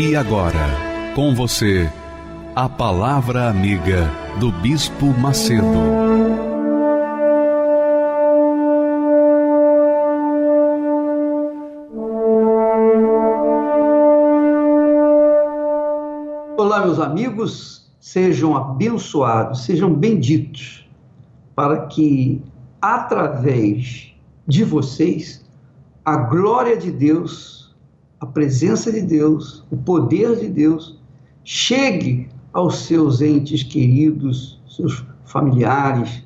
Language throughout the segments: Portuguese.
E agora, com você, a Palavra Amiga do Bispo Macedo. Olá, meus amigos, sejam abençoados, sejam benditos, para que, através de vocês, a glória de Deus, a presença de Deus, o poder de Deus chegue aos seus entes queridos, seus familiares,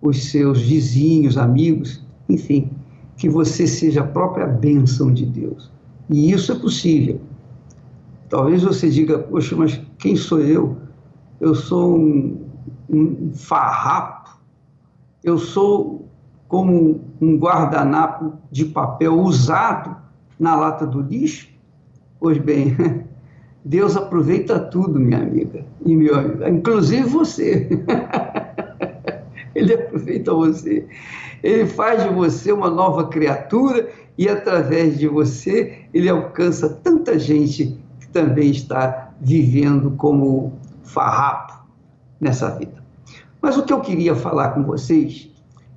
os seus vizinhos, amigos, enfim, que você seja a própria bênção de Deus. E isso é possível. Talvez você diga, poxa, mas quem sou eu? Eu sou um, um farrapo, eu sou como um guardanapo de papel usado na lata do lixo? Pois bem, Deus aproveita tudo, minha amiga e meu amigo, inclusive você. Ele aproveita você. Ele faz de você uma nova criatura e através de você ele alcança tanta gente que também está vivendo como farrapo nessa vida. Mas o que eu queria falar com vocês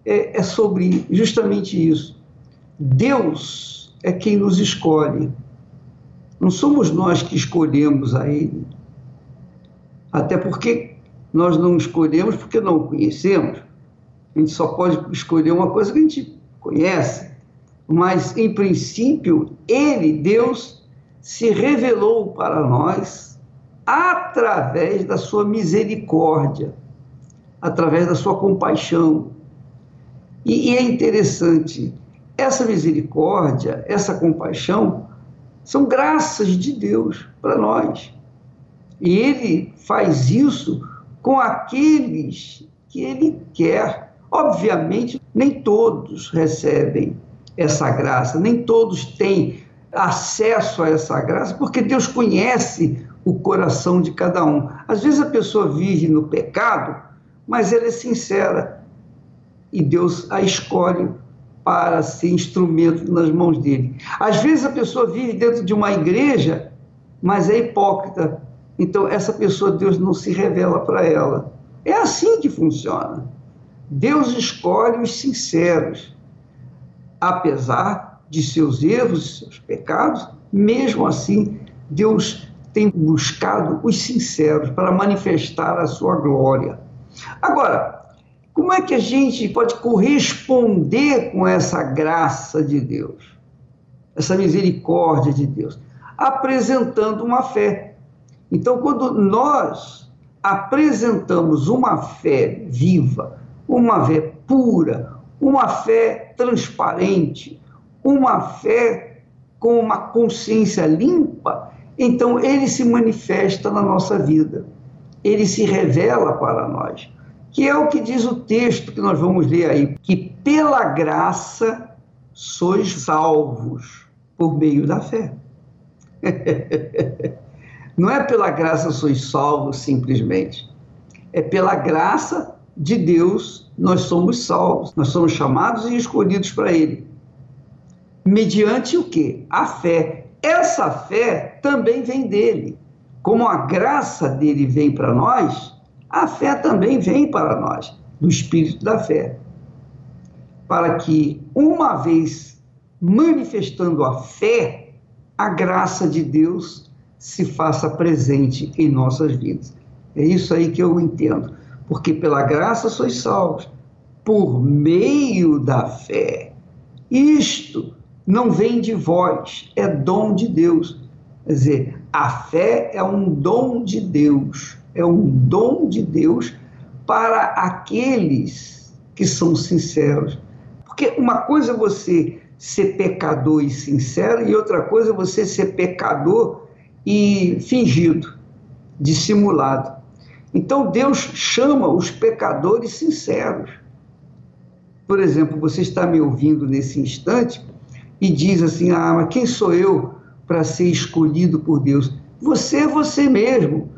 é, é sobre justamente isso. Deus é quem nos escolhe. Não somos nós que escolhemos a Ele. Até porque nós não escolhemos porque não o conhecemos. A gente só pode escolher uma coisa que a gente conhece. Mas, em princípio, Ele, Deus, se revelou para nós através da sua misericórdia, através da sua compaixão. E, e é interessante, essa misericórdia, essa compaixão, são graças de Deus para nós. E ele faz isso com aqueles que ele quer. Obviamente, nem todos recebem essa graça, nem todos têm acesso a essa graça, porque Deus conhece o coração de cada um. Às vezes a pessoa vive no pecado, mas ela é sincera e Deus a escolhe para ser instrumento nas mãos dele. Às vezes a pessoa vive dentro de uma igreja, mas é hipócrita. Então essa pessoa Deus não se revela para ela. É assim que funciona. Deus escolhe os sinceros, apesar de seus erros, seus pecados, mesmo assim Deus tem buscado os sinceros para manifestar a sua glória. Agora, como é que a gente pode corresponder com essa graça de Deus, essa misericórdia de Deus? Apresentando uma fé. Então, quando nós apresentamos uma fé viva, uma fé pura, uma fé transparente, uma fé com uma consciência limpa, então ele se manifesta na nossa vida, ele se revela para nós que é o que diz o texto que nós vamos ler aí, que pela graça sois salvos por meio da fé. Não é pela graça sois salvos simplesmente. É pela graça de Deus nós somos salvos. Nós somos chamados e escolhidos para Ele. Mediante o que? A fé. Essa fé também vem dele. Como a graça dele vem para nós, a fé também vem para nós, do espírito da fé. Para que, uma vez manifestando a fé, a graça de Deus se faça presente em nossas vidas. É isso aí que eu entendo. Porque pela graça sois salvos, por meio da fé. Isto não vem de vós, é dom de Deus. Quer dizer, a fé é um dom de Deus é um dom de Deus para aqueles que são sinceros. Porque uma coisa é você ser pecador e sincero, e outra coisa é você ser pecador e fingido, dissimulado. Então Deus chama os pecadores sinceros. Por exemplo, você está me ouvindo nesse instante e diz assim: Ah, mas quem sou eu para ser escolhido por Deus? Você é você mesmo.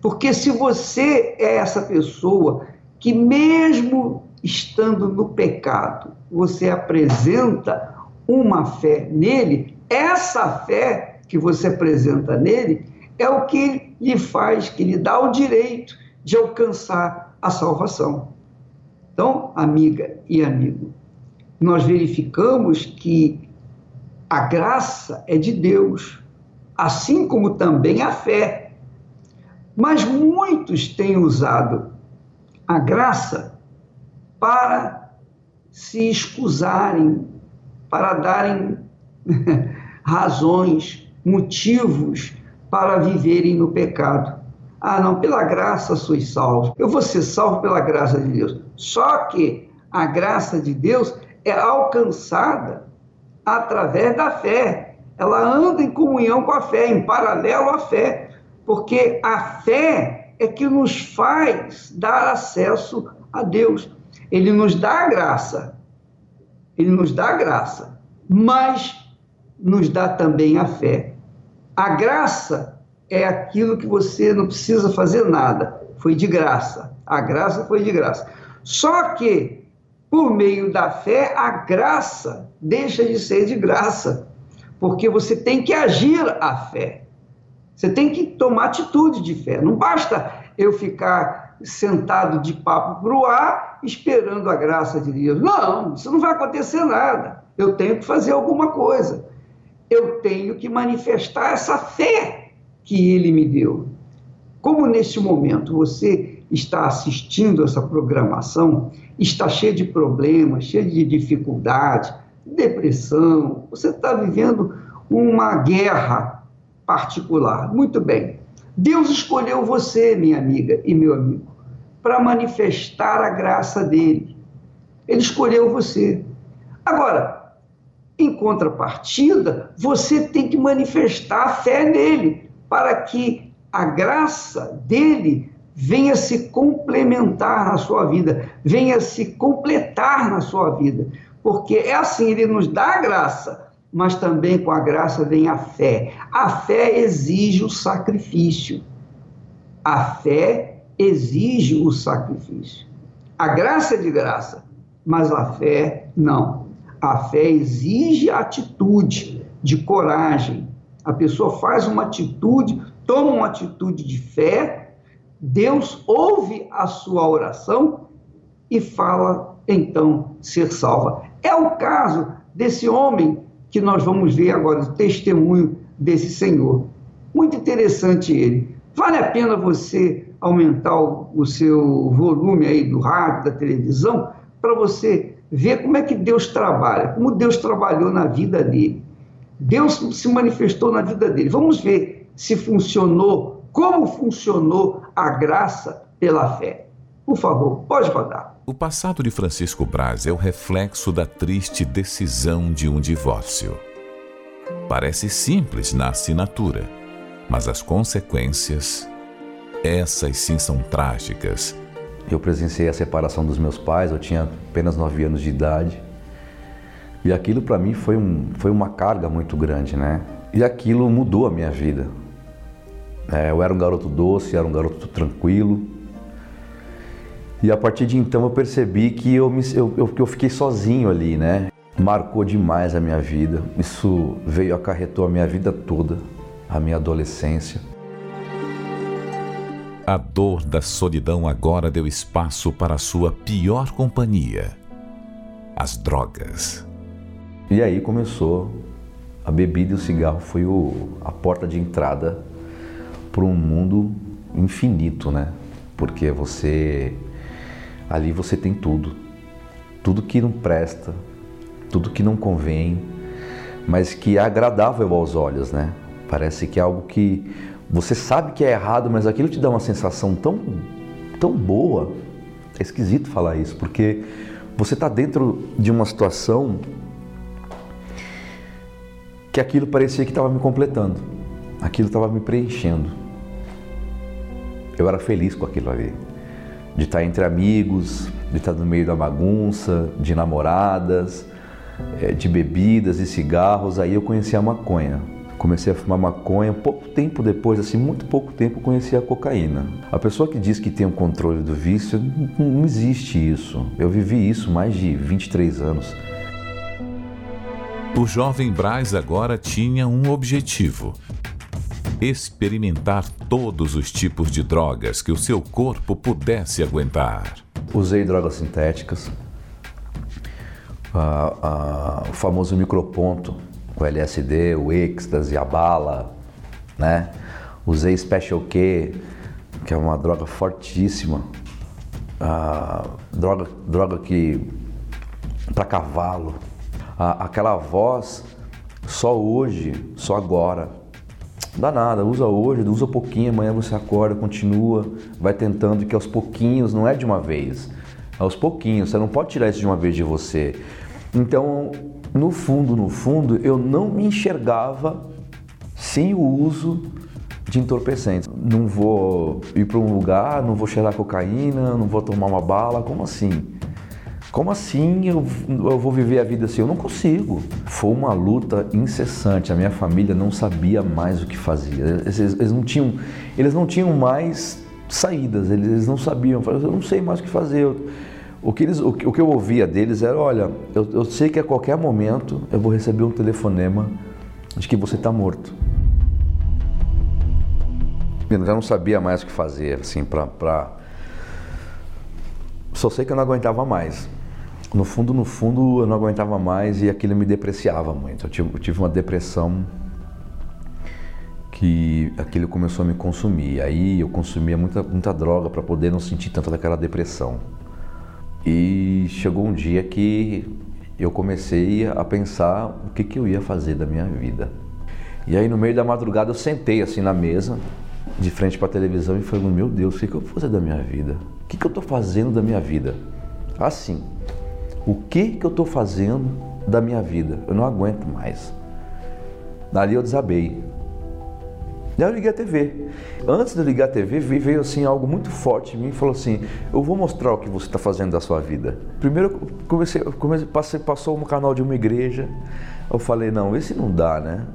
Porque se você é essa pessoa que, mesmo estando no pecado, você apresenta uma fé nele, essa fé que você apresenta nele é o que lhe faz, que lhe dá o direito de alcançar a salvação. Então, amiga e amigo, nós verificamos que a graça é de Deus, assim como também a fé. Mas muitos têm usado a graça para se excusarem, para darem razões, motivos para viverem no pecado. Ah, não, pela graça sois salvos. Eu vou ser salvo pela graça de Deus. Só que a graça de Deus é alcançada através da fé. Ela anda em comunhão com a fé, em paralelo à fé, porque a fé é que nos faz dar acesso a Deus. Ele nos dá graça, ele nos dá graça, mas nos dá também a fé. A graça é aquilo que você não precisa fazer nada, foi de graça. A graça foi de graça. Só que, por meio da fé, a graça deixa de ser de graça, porque você tem que agir a fé. Você tem que tomar atitude de fé. Não basta eu ficar sentado de papo para o ar esperando a graça de Deus. Não, isso não vai acontecer nada. Eu tenho que fazer alguma coisa. Eu tenho que manifestar essa fé que Ele me deu. Como neste momento você está assistindo essa programação, está cheio de problemas, cheio de dificuldades, depressão, você está vivendo uma guerra particular. Muito bem. Deus escolheu você, minha amiga e meu amigo, para manifestar a graça dele. Ele escolheu você. Agora, em contrapartida, você tem que manifestar a fé nele, para que a graça dele venha se complementar na sua vida, venha se completar na sua vida. Porque é assim, ele nos dá a graça, mas também com a graça vem a fé. A fé exige o sacrifício. A fé exige o sacrifício. A graça é de graça, mas a fé não. A fé exige atitude, de coragem. A pessoa faz uma atitude, toma uma atitude de fé, Deus ouve a sua oração e fala então ser salva. É o caso desse homem que nós vamos ver agora, o testemunho desse Senhor. Muito interessante ele. Vale a pena você aumentar o, seu volume aí do rádio, da televisão, para você ver como é que Deus trabalha, como Deus trabalhou na vida dele. Deus se manifestou na vida dele. Vamos ver se funcionou, como funcionou a graça pela fé. Por favor, pode rodar. O passado de Francisco Braz é o reflexo da triste decisão de um divórcio. Parece simples na assinatura, mas as consequências, essas sim são trágicas. Eu presenciei a separação dos meus pais, eu tinha apenas 9 anos de idade. E aquilo para mim foi, um, foi uma carga muito grande, né? E aquilo mudou a minha vida. É, eu era um garoto doce, era um garoto tranquilo, e a partir de então eu percebi que eu, me, eu, eu, que eu fiquei sozinho ali, né? Marcou demais a minha vida. Isso veio, acarretou a minha vida toda, a minha adolescência. A dor da solidão agora deu espaço para a sua pior companhia: as drogas. E aí começou a bebida e o cigarro foi o, a porta de entrada para um mundo infinito, né? Porque você ali você tem tudo. Tudo que não presta, tudo que não convém, mas que é agradável aos olhos, né? Parece que é algo que você sabe que é errado, mas aquilo te dá uma sensação tão, tão boa. É esquisito falar isso, porque você está dentro de uma situação que aquilo parecia que estava me completando, aquilo estava me preenchendo. Eu era feliz com aquilo ali, de estar entre amigos, de estar no meio da bagunça, de namoradas, eh, de bebidas e cigarros. Aí eu conheci a maconha. Comecei a fumar maconha. Pouco tempo depois, assim, muito pouco tempo, conheci a cocaína. A pessoa que diz que tem o controle do vício, não existe isso. Eu vivi isso mais de 23 anos. O jovem Braz agora tinha um objetivo: experimentar todos os tipos de drogas que o seu corpo pudesse aguentar. Usei drogas sintéticas, ah, ah, o famoso microponto, o LSD, o êxtase, a bala, né? Usei Special K, que é uma droga fortíssima, ah, droga, droga que para cavalo, aquela voz só hoje, só agora. Dá nada, usa hoje, usa pouquinho, amanhã você acorda, continua, vai tentando que aos pouquinhos, não é de uma vez, é aos pouquinhos, você não pode tirar isso de uma vez de você. Então, no fundo, no fundo, eu não me enxergava sem o uso de entorpecentes. Não vou ir para um lugar, não vou cheirar cocaína, não vou tomar uma bala, como assim? Como assim eu, eu vou viver a vida assim? Eu não consigo. Foi uma luta incessante. A minha família não sabia mais o que fazia. Eles, eles não tinham, eles não tinham mais saídas. Eles, eles não sabiam. Eu não sei mais o que fazer. O que, eles, o, o que eu ouvia deles era: olha, eu, eu sei que a qualquer momento eu vou receber um telefonema de que você está morto. Eu já não sabia mais o que fazer, assim, para. Pra... Só sei que eu não aguentava mais no fundo, no fundo, eu não aguentava mais e aquilo me depreciava muito. Eu tive, eu tive uma depressão que aquilo começou a me consumir. Aí eu consumia muita, muita droga para poder não sentir tanto daquela depressão. E chegou um dia que eu comecei a pensar o que, que eu ia fazer da minha vida. E aí no meio da madrugada eu sentei assim na mesa, de frente para a televisão e falei, meu Deus, o que, que eu vou fazer da minha vida? O que, que eu estou fazendo da minha vida? Assim, o que, que eu estou fazendo da minha vida? Eu não aguento mais. Dali eu desabei. Daí eu liguei a TV. Antes de eu ligar a TV, veio assim algo muito forte em mim e falou assim: Eu vou mostrar o que você está fazendo da sua vida. Primeiro eu comecei, comecei passei, passou um canal de uma igreja. Eu falei: Não, esse não dá, né?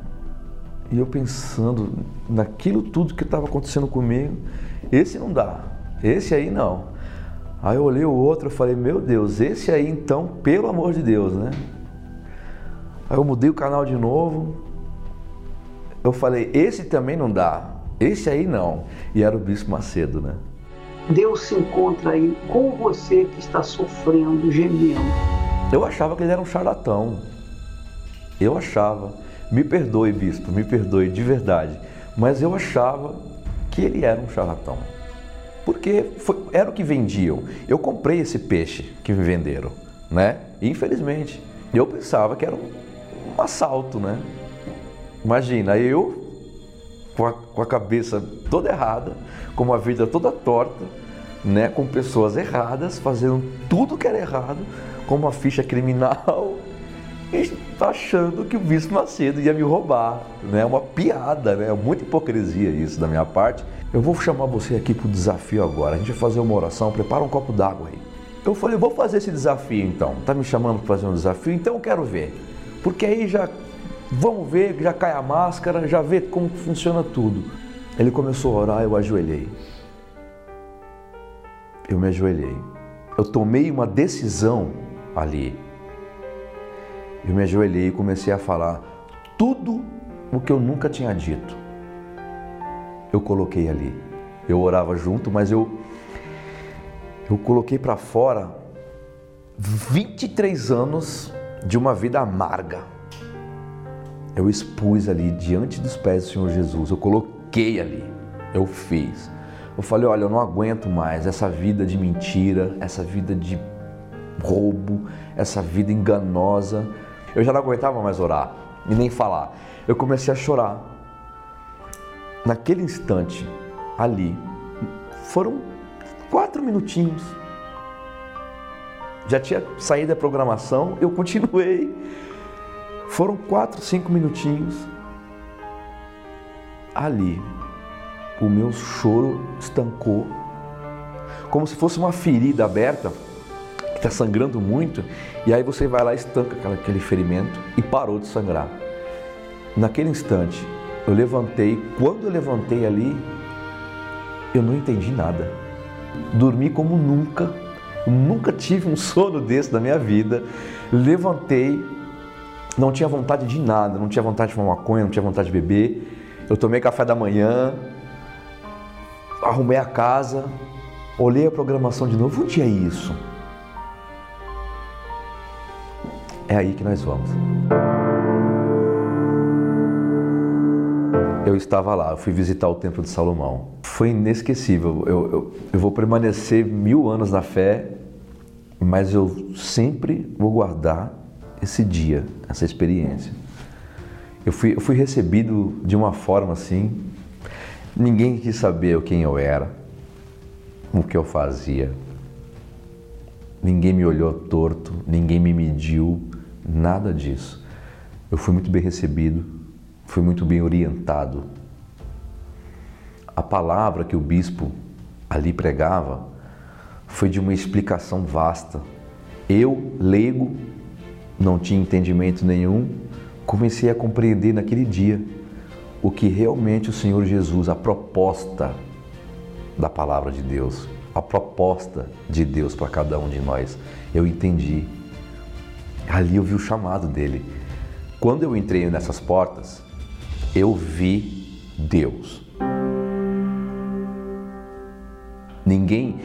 E eu pensando naquilo tudo que estava acontecendo comigo, esse não dá, esse aí não. Aí eu olhei o outro e falei, meu Deus, esse aí então, pelo amor de Deus, né? Aí eu mudei o canal de novo. Eu falei, esse também não dá, esse aí não. E era o Bispo Macedo, né? Deus se encontra aí com você que está sofrendo, gemendo. Eu achava que ele era um charlatão. Eu achava. Me perdoe, bispo, me perdoe de verdade. Mas eu achava que ele era um charlatão porque foi, era o que vendiam. Eu comprei esse peixe que me venderam, né? infelizmente, eu pensava que era um, um assalto, né? Imagina, eu com a, com a cabeça toda errada, com uma vida toda torta, né? Com pessoas erradas, fazendo tudo que era errado, com uma ficha criminal e achando que o Bispo Macedo ia me roubar, né? Uma piada, né? Muita hipocrisia isso da minha parte. Eu vou chamar você aqui para o desafio agora. A gente vai fazer uma oração, prepara um copo d'água aí. Eu falei, vou fazer esse desafio então. Tá me chamando para fazer um desafio? Então eu quero ver. Porque aí já vamos ver, já cai a máscara, já vê como funciona tudo. Ele começou a orar, eu ajoelhei. Eu me ajoelhei. Eu tomei uma decisão ali. Eu me ajoelhei e comecei a falar tudo o que eu nunca tinha dito eu coloquei ali. Eu orava junto, mas eu eu coloquei para fora 23 anos de uma vida amarga. Eu expus ali diante dos pés do Senhor Jesus. Eu coloquei ali. Eu fiz. Eu falei, olha, eu não aguento mais essa vida de mentira, essa vida de roubo, essa vida enganosa. Eu já não aguentava mais orar e nem falar. Eu comecei a chorar naquele instante, ali, foram quatro minutinhos. Já tinha saído da programação, eu continuei. Foram quatro, cinco minutinhos. Ali, o meu choro estancou, como se fosse uma ferida aberta que está sangrando muito, e aí você vai lá e estanca aquele ferimento e parou de sangrar. Naquele instante, eu levantei, quando eu levantei ali, eu não entendi nada. Dormi como nunca, nunca tive um sono desse na minha vida. Levantei, não tinha vontade de nada, não tinha vontade de fumar maconha, não tinha vontade de beber. Eu tomei café da manhã, arrumei a casa, olhei a programação de novo. Onde é isso? É aí que nós vamos. Eu estava lá, eu fui visitar o Templo de Salomão. Foi inesquecível. Eu, eu, eu vou permanecer mil anos na fé, mas eu sempre vou guardar esse dia, essa experiência. Eu fui, eu fui recebido de uma forma assim, ninguém quis saber quem eu era, o que eu fazia. Ninguém me olhou torto, ninguém me mediu, nada disso. Eu fui muito bem recebido, fui muito bem orientado. A palavra que o bispo ali pregava foi de uma explicação vasta. Eu, leigo, não tinha entendimento nenhum, comecei a compreender naquele dia o que realmente o Senhor Jesus, a proposta da palavra de Deus, a proposta de Deus para cada um de nós, eu entendi. Ali eu vi o chamado dele. Quando eu entrei nessas portas, eu vi Deus. Ninguém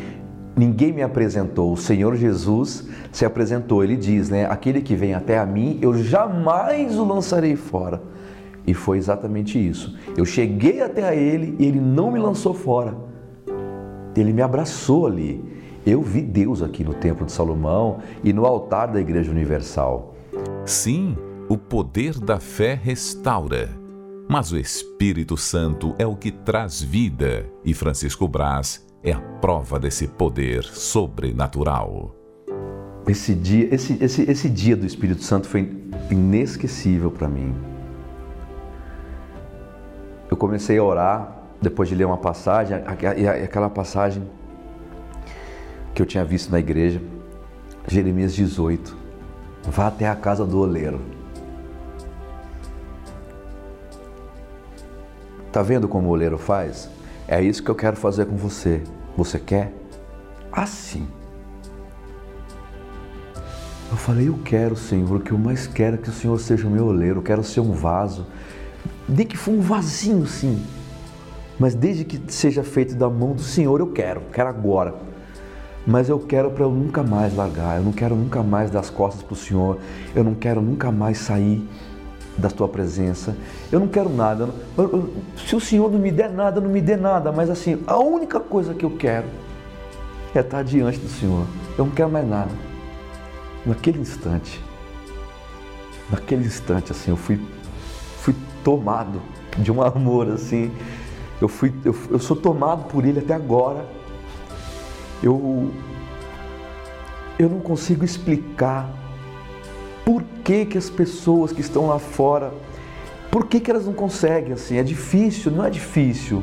Ninguém me apresentou, o Senhor Jesus se apresentou. Ele diz, né? Aquele que vem até a mim, eu jamais o lançarei fora. E foi exatamente isso. Eu cheguei até a ele e ele não me lançou fora. Ele me abraçou ali. Eu vi Deus aqui no Templo de Salomão e no altar da Igreja Universal. Sim, o poder da fé restaura. Mas o Espírito Santo é o que traz vida. E Francisco Braz é a prova desse poder sobrenatural. Esse dia, esse, esse, esse dia do Espírito Santo foi inesquecível para mim. Eu comecei a orar depois de ler uma passagem, e aquela passagem que eu tinha visto na igreja, Jeremias 18. Vá até a casa do oleiro. Tá vendo como o oleiro faz? É isso que eu quero fazer com você. Você quer? Assim. Eu falei, eu quero, Senhor, o que eu mais quero é que o Senhor seja o meu oleiro, eu quero ser um vaso. Nem que for um vasinho, sim. Mas desde que seja feito da mão do Senhor, eu quero, quero agora. Mas eu quero para eu nunca mais largar, eu não quero nunca mais dar as costas para o Senhor, eu não quero nunca mais sair da tua presença. Eu não quero nada. Eu, eu, se o Senhor não me der nada, não me dê nada. Mas assim, a única coisa que eu quero é estar diante do Senhor. Eu não quero mais nada. Naquele instante, naquele instante, assim, eu fui, fui tomado de um amor, assim. Eu, fui, eu, eu sou tomado por Ele até agora. Eu, eu não consigo explicar por que, que as pessoas que estão lá fora, por que, que elas não conseguem assim? É difícil, não é difícil.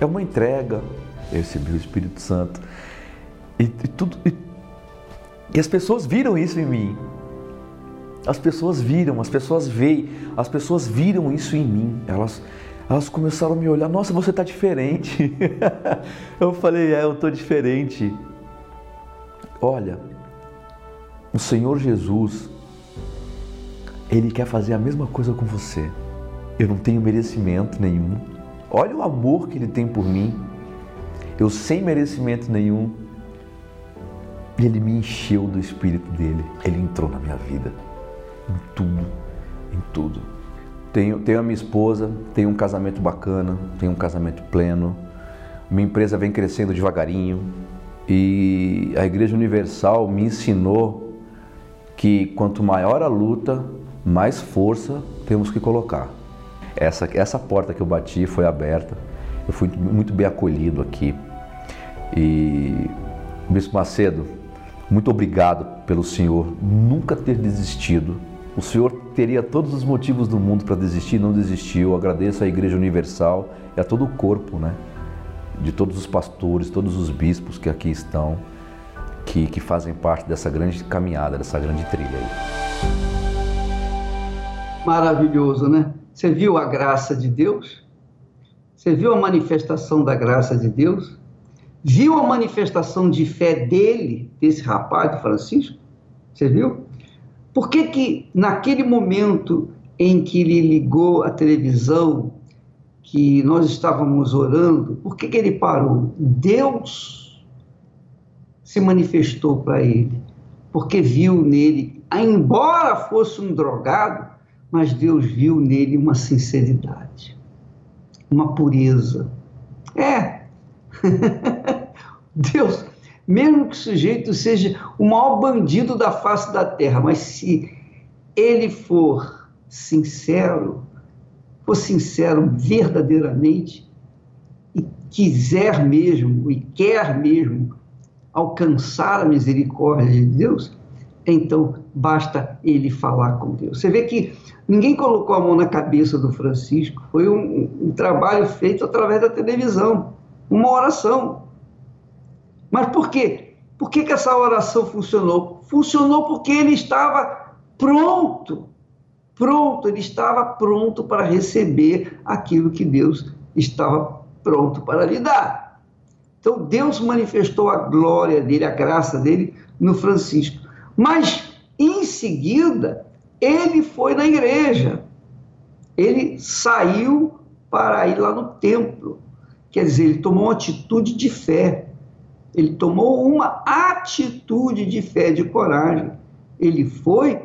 É uma entrega. Eu recebi o Espírito Santo. E, e tudo. E, e as pessoas viram isso em mim. As pessoas viram, as pessoas veem, as pessoas viram isso em mim. Elas, elas começaram a me olhar, nossa, você está diferente. eu falei, é, eu estou diferente. Olha, o Senhor Jesus, ele quer fazer a mesma coisa com você. Eu não tenho merecimento nenhum. Olha o amor que Ele tem por mim. Eu sem merecimento nenhum. Ele me encheu do Espírito dele. Ele entrou na minha vida. Em tudo, em tudo. Tenho, tenho a minha esposa, tenho um casamento bacana, tenho um casamento pleno. Minha empresa vem crescendo devagarinho. E a Igreja Universal me ensinou que quanto maior a luta, mais força temos que colocar. Essa, essa porta que eu bati foi aberta, eu fui muito bem acolhido aqui. E, Bispo Macedo, muito obrigado pelo Senhor nunca ter desistido O Senhor teria todos os motivos do mundo para desistir, não desistiu. agradeço à Igreja Universal e a todo o corpo, né? De todos os pastores, todos os bispos que aqui estão, que, que fazem parte dessa grande caminhada, dessa grande trilha aí. Maravilhoso, né? Você viu a graça de Deus? Você viu a manifestação da graça de Deus? Viu a manifestação de fé dele, desse rapaz, de Francisco? Você viu? Por que que naquele momento em que ele ligou a televisão, que nós estávamos orando, por que que ele parou? Deus se manifestou para ele, porque viu nele, embora fosse um drogado, mas Deus viu nele uma sinceridade, uma pureza. É. Deus mesmo que o sujeito seja o maior bandido da face da terra, mas se ele for sincero, for sincero verdadeiramente, e quiser mesmo, e quer mesmo alcançar a misericórdia de Deus, então basta ele falar com Deus. Você vê que ninguém colocou a mão na cabeça do Francisco, foi um, um trabalho feito através da televisão, uma oração. Mas por quê? Por que, que essa oração funcionou? Funcionou porque ele estava pronto, pronto, ele estava pronto para receber aquilo que Deus estava pronto para lhe dar. Então Deus manifestou a glória dele, a graça dele no Francisco. Mas em seguida, ele foi na igreja. Ele saiu para ir lá no templo. Quer dizer, ele tomou uma atitude de fé. Ele tomou uma atitude de fé, de coragem. Ele foi,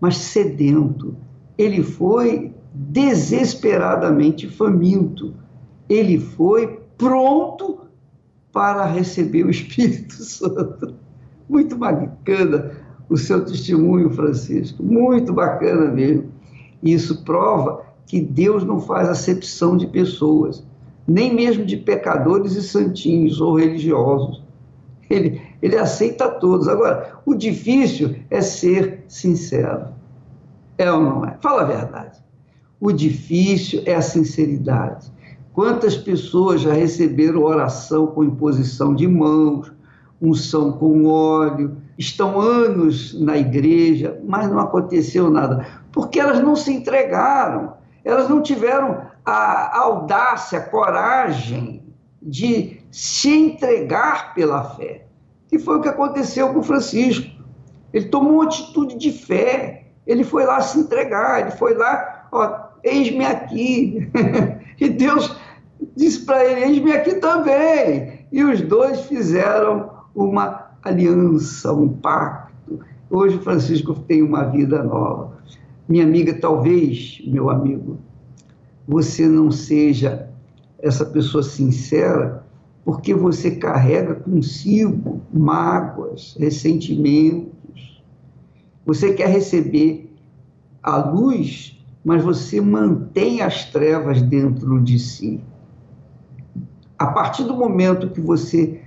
mas sedento. Ele foi desesperadamente faminto. Ele foi pronto para receber o Espírito Santo. Muito bacana o seu testemunho, Francisco. Muito bacana mesmo. Isso prova que Deus não faz acepção de pessoas, nem mesmo de pecadores e santinhos ou religiosos ele, ele aceita todos. Agora, o difícil é ser sincero. É ou não é? Fala a verdade. O difícil é a sinceridade. Quantas pessoas já receberam oração com imposição de mãos, unção com óleo, estão anos na igreja, mas não aconteceu nada, porque elas não se entregaram, elas não tiveram a audácia, a coragem de se entregar pela fé. E foi o que aconteceu com Francisco. Ele tomou uma atitude de fé, ele foi lá se entregar, ele foi lá, ó, eis-me aqui. e Deus disse para ele: eis-me aqui também. E os dois fizeram uma aliança, um pacto. Hoje Francisco tem uma vida nova. Minha amiga, talvez, meu amigo, você não seja essa pessoa sincera porque você carrega consigo mágoas, ressentimentos. Você quer receber a luz, mas você mantém as trevas dentro de si. A partir do momento que você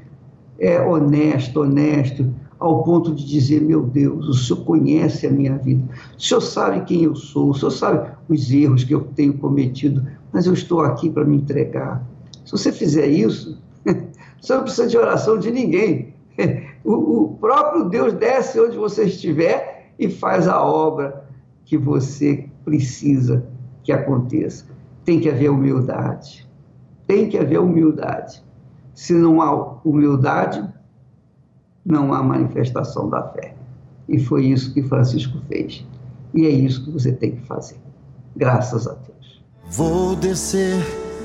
é honesto, honesto, ao ponto de dizer: Meu Deus, o Senhor conhece a minha vida, o Senhor sabe quem eu sou, o Senhor sabe os erros que eu tenho cometido, mas eu estou aqui para me entregar. Se você fizer isso, você não precisa de oração de ninguém. O, próprio Deus desce onde você estiver e faz a obra que você precisa que aconteça. Tem que haver humildade. Tem que haver humildade. Se não há humildade, não há manifestação da fé. E foi isso que Francisco fez. E é isso que você tem que fazer. Graças a Deus. Vou descer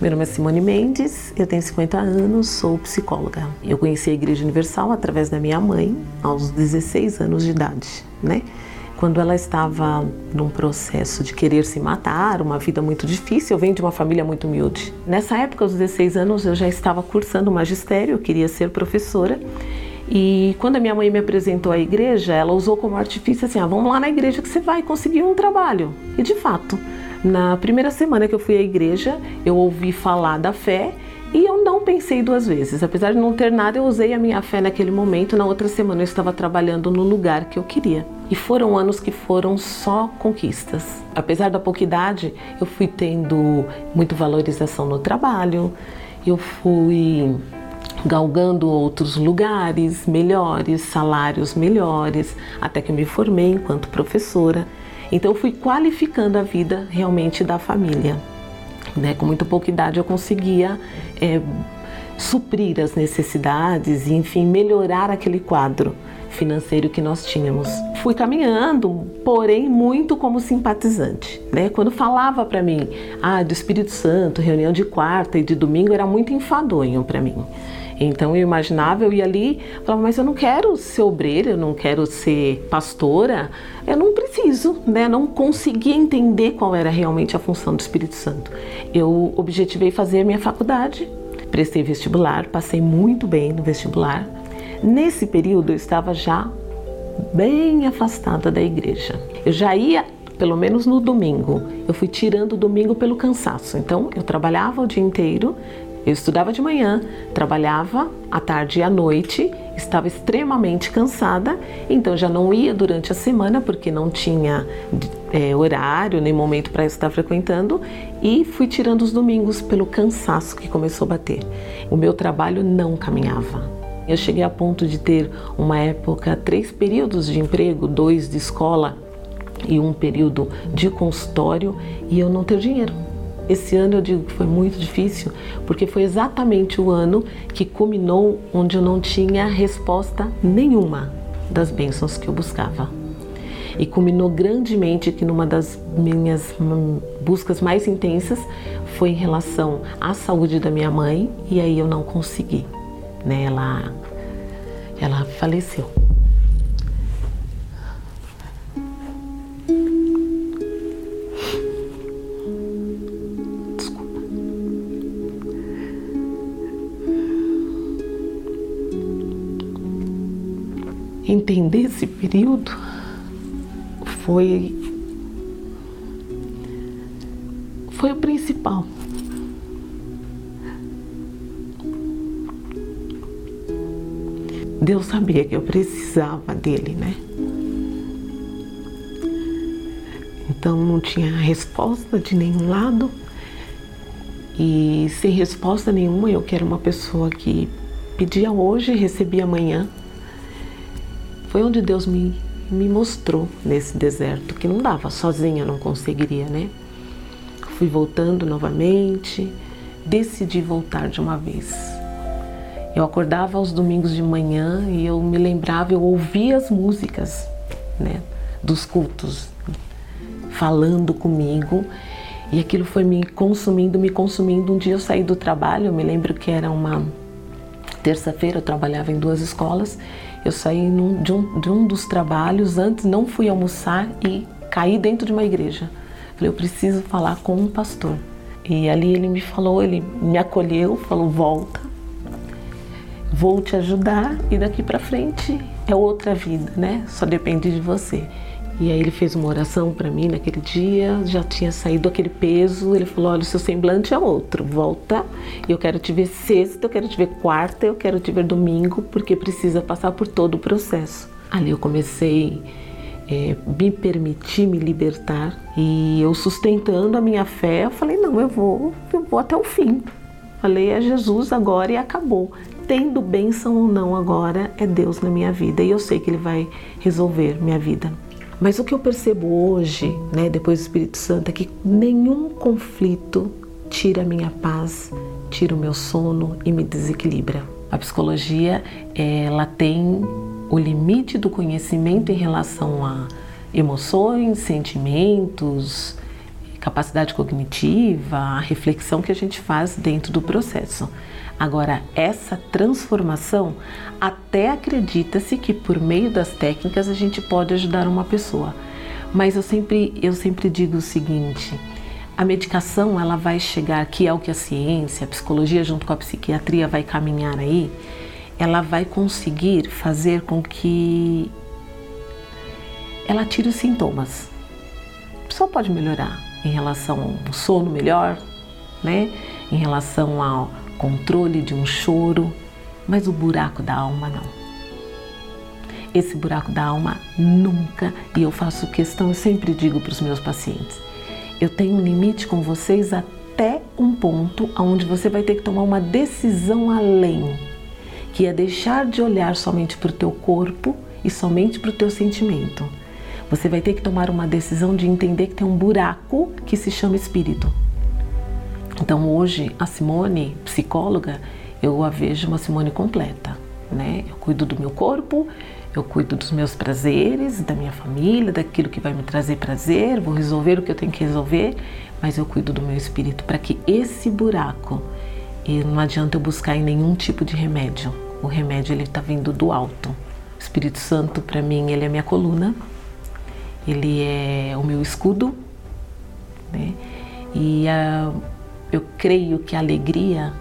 Meu nome é Simone Mendes, eu tenho 50 anos, sou psicóloga. Eu conheci a Igreja Universal através da minha mãe, aos 16 anos de idade, né? Quando ela estava num processo de querer se matar, uma vida muito difícil, eu venho de uma família muito humilde. Nessa época, aos 16 anos, eu já estava cursando magistério, eu queria ser professora. E quando a minha mãe me apresentou à igreja, ela usou como artifício assim: ah, vamos lá na igreja que você vai conseguir um trabalho. E de fato, na primeira semana que eu fui à igreja, eu ouvi falar da fé e eu não pensei duas vezes. Apesar de não ter nada, eu usei a minha fé naquele momento. Na outra semana eu estava trabalhando no lugar que eu queria. E foram anos que foram só conquistas. Apesar da pouca idade, eu fui tendo muita valorização no trabalho, eu fui galgando outros lugares melhores, salários melhores, até que eu me formei enquanto professora. Então eu fui qualificando a vida realmente da família. Né? Com muito pouca idade eu conseguia é, suprir as necessidades e, enfim, melhorar aquele quadro financeiro que nós tínhamos. Fui caminhando, porém muito como simpatizante, né? Quando falava para mim, ah, do Espírito Santo, reunião de quarta e de domingo era muito enfadonho para mim. Então eu imaginava, eu ia ali, falava, mas eu não quero ser obreira, eu não quero ser pastora, eu não preciso, né? Não conseguia entender qual era realmente a função do Espírito Santo. Eu objetivei fazer minha faculdade, prestei vestibular, passei muito bem no vestibular. Nesse período eu estava já bem afastada da igreja. Eu já ia pelo menos no domingo. Eu fui tirando o domingo pelo cansaço. Então, eu trabalhava o dia inteiro, eu estudava de manhã, trabalhava à tarde e à noite, estava extremamente cansada, então já não ia durante a semana porque não tinha é, horário nem momento para estar frequentando e fui tirando os domingos pelo cansaço que começou a bater. O meu trabalho não caminhava. Eu cheguei a ponto de ter uma época três períodos de emprego, dois de escola e um período de consultório e eu não ter dinheiro esse ano eu digo que foi muito difícil, porque foi exatamente o ano que culminou onde eu não tinha resposta nenhuma das bênçãos que eu buscava. E culminou grandemente que numa das minhas buscas mais intensas foi em relação à saúde da minha mãe, e aí eu não consegui. Né? Ela, ela faleceu. Entender esse período foi foi o principal. Deus sabia que eu precisava dele, né? Então não tinha resposta de nenhum lado. E sem resposta nenhuma, eu quero uma pessoa que pedia hoje e recebia amanhã. Foi onde Deus me, me mostrou nesse deserto que não dava, sozinha não conseguiria, né? Fui voltando novamente, decidi voltar de uma vez. Eu acordava aos domingos de manhã e eu me lembrava, eu ouvia as músicas, né, dos cultos falando comigo e aquilo foi me consumindo, me consumindo. Um dia eu saí do trabalho, eu me lembro que era uma terça-feira, eu trabalhava em duas escolas eu saí num, de, um, de um dos trabalhos, antes não fui almoçar e caí dentro de uma igreja. Falei, eu preciso falar com um pastor. E ali ele me falou, ele me acolheu, falou, volta, vou te ajudar e daqui para frente é outra vida, né? Só depende de você. E aí ele fez uma oração para mim naquele dia, já tinha saído aquele peso. Ele falou: Olha, o seu semblante é outro, volta. Eu quero te ver sexta, eu quero te ver quarta, eu quero te ver domingo, porque precisa passar por todo o processo. Ali eu comecei é, me permitir me libertar e eu sustentando a minha fé, eu falei não, eu vou, eu vou até o fim. Falei é Jesus agora e acabou. Tendo bênção ou não agora é Deus na minha vida e eu sei que Ele vai resolver minha vida. Mas o que eu percebo hoje, né, depois do Espírito Santo, é que nenhum conflito tira a minha paz, tira o meu sono e me desequilibra. A psicologia, ela tem o limite do conhecimento em relação a emoções, sentimentos, capacidade cognitiva, a reflexão que a gente faz dentro do processo. Agora, essa transformação, até acredita-se que por meio das técnicas a gente pode ajudar uma pessoa. Mas eu sempre, eu sempre digo o seguinte: a medicação ela vai chegar, que é o que a ciência, a psicologia junto com a psiquiatria vai caminhar aí, ela vai conseguir fazer com que ela tire os sintomas. A pessoa pode melhorar em relação ao sono melhor, né? Em relação ao controle de um choro, mas o buraco da alma não. Esse buraco da alma nunca, e eu faço questão, eu sempre digo para os meus pacientes, eu tenho um limite com vocês até um ponto onde você vai ter que tomar uma decisão além, que é deixar de olhar somente para o teu corpo e somente para o teu sentimento. Você vai ter que tomar uma decisão de entender que tem um buraco que se chama espírito. Então hoje a Simone, psicóloga, eu a vejo uma Simone completa, né? Eu cuido do meu corpo, eu cuido dos meus prazeres, da minha família, daquilo que vai me trazer prazer, vou resolver o que eu tenho que resolver, mas eu cuido do meu espírito para que esse buraco, e não adianta eu buscar em nenhum tipo de remédio. O remédio ele está vindo do alto. O Espírito Santo para mim ele é minha coluna, ele é o meu escudo, né? E a eu creio que a alegria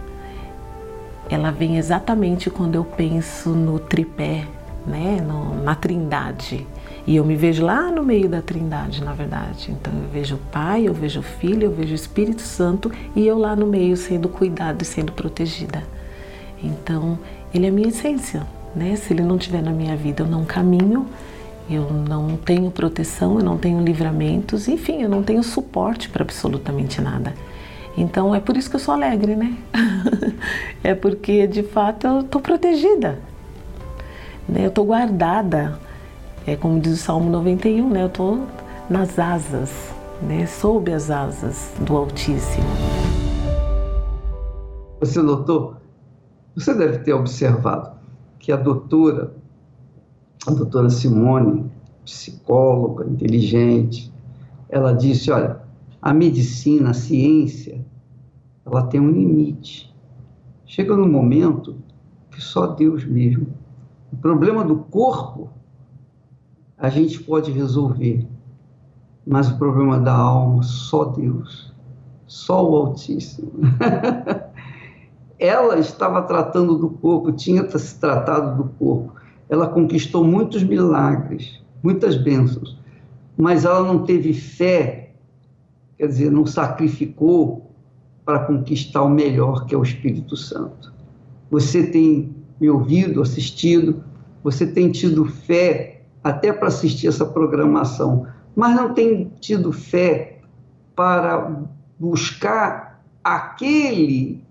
ela vem exatamente quando eu penso no tripé, né, no, na trindade. E eu me vejo lá no meio da trindade, na verdade. Então eu vejo o Pai, eu vejo o Filho, eu vejo o Espírito Santo e eu lá no meio sendo cuidado e sendo protegida. Então, ele é a minha essência, né? Se ele não estiver na minha vida, eu não caminho, eu não tenho proteção, eu não tenho livramentos, enfim, eu não tenho suporte para absolutamente nada. Então é por isso que eu sou alegre, né? é porque de fato eu estou protegida, né? eu estou guardada. É como diz o Salmo 91, né? Eu estou nas asas, né? Sob as asas do Altíssimo. Você notou? Você deve ter observado que a doutora, a doutora Simone, psicóloga, inteligente, ela disse: olha, a medicina, a ciência, ela tem um limite. Chega no momento que só Deus mesmo. O problema do corpo a gente pode resolver, mas o problema da alma só Deus, só o Altíssimo. ela estava tratando do corpo, tinha se tratado do corpo. Ela conquistou muitos milagres, muitas bênçãos, mas ela não teve fé, quer dizer, não sacrificou para conquistar o melhor, que é o Espírito Santo. Você tem me ouvido, assistido, você tem tido fé até para assistir essa programação, mas não tem tido fé para buscar aquele